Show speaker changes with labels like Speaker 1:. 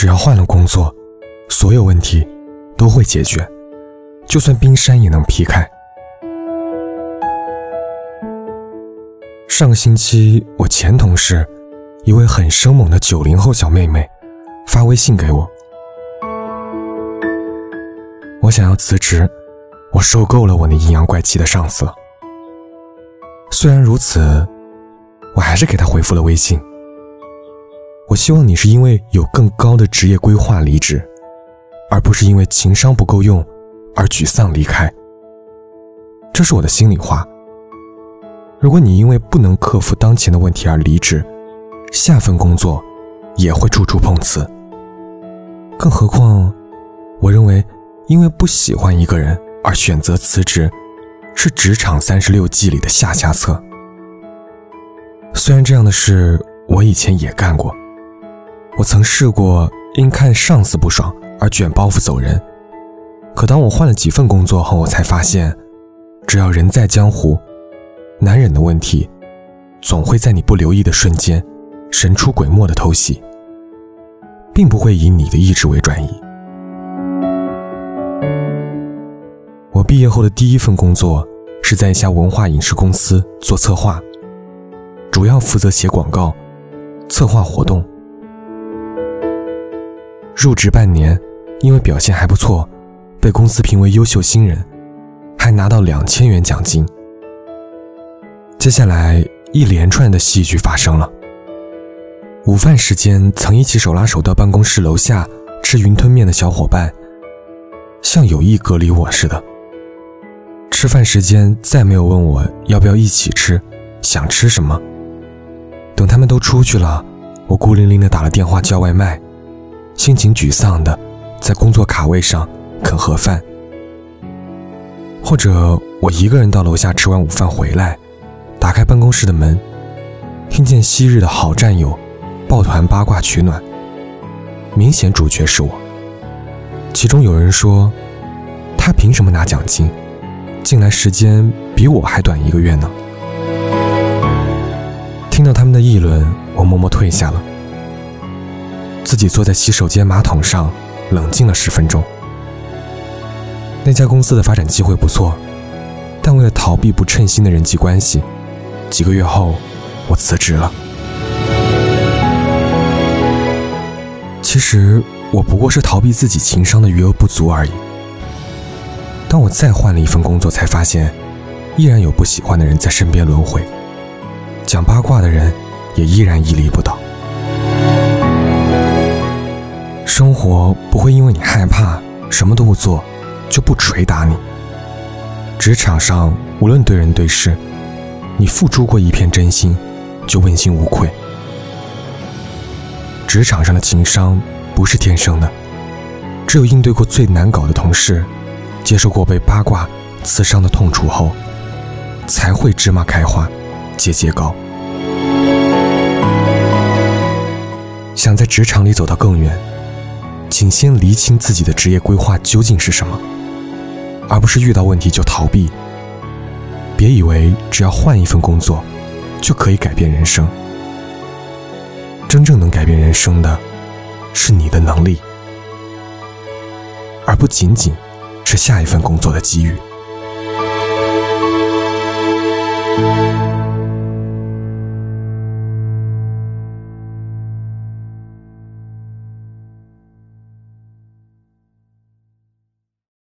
Speaker 1: 只要换了工作，所有问题都会解决，就算冰山也能劈开。上个星期，我前同事，一位很生猛的九零后小妹妹，发微信给我，我想要辞职，我受够了我那阴阳怪气的上司了。虽然如此，我还是给她回复了微信。希望你是因为有更高的职业规划离职，而不是因为情商不够用而沮丧离开。这是我的心里话。如果你因为不能克服当前的问题而离职，下份工作也会处处碰瓷。更何况，我认为因为不喜欢一个人而选择辞职，是职场三十六计里的下下策。虽然这样的事我以前也干过。我曾试过因看上司不爽而卷包袱走人，可当我换了几份工作后，我才发现，只要人在江湖，难忍的问题，总会在你不留意的瞬间，神出鬼没的偷袭，并不会以你的意志为转移。我毕业后的第一份工作是在一家文化影视公司做策划，主要负责写广告、策划活动。入职半年，因为表现还不错，被公司评为优秀新人，还拿到两千元奖金。接下来一连串的戏剧发生了。午饭时间，曾一起手拉手到办公室楼下吃云吞面的小伙伴，像有意隔离我似的。吃饭时间再没有问我要不要一起吃，想吃什么。等他们都出去了，我孤零零的打了电话叫外卖。心情沮丧的，在工作卡位上啃盒饭，或者我一个人到楼下吃完午饭回来，打开办公室的门，听见昔日的好战友抱团八卦取暖。明显主角是我。其中有人说，他凭什么拿奖金？进来时间比我还短一个月呢。听到他们的议论，我默默退下了。自己坐在洗手间马桶上，冷静了十分钟。那家公司的发展机会不错，但为了逃避不称心的人际关系，几个月后，我辞职了。其实我不过是逃避自己情商的余额不足而已。当我再换了一份工作，才发现，依然有不喜欢的人在身边轮回，讲八卦的人也依然屹立不倒。生活不会因为你害怕什么都不做，就不捶打你。职场上无论对人对事，你付出过一片真心，就问心无愧。职场上的情商不是天生的，只有应对过最难搞的同事，接受过被八卦刺伤的痛楚后，才会芝麻开花，节节高。想在职场里走到更远。请先厘清自己的职业规划究竟是什么，而不是遇到问题就逃避。别以为只要换一份工作，就可以改变人生。真正能改变人生的，是你的能力，而不仅仅是下一份工作的机遇。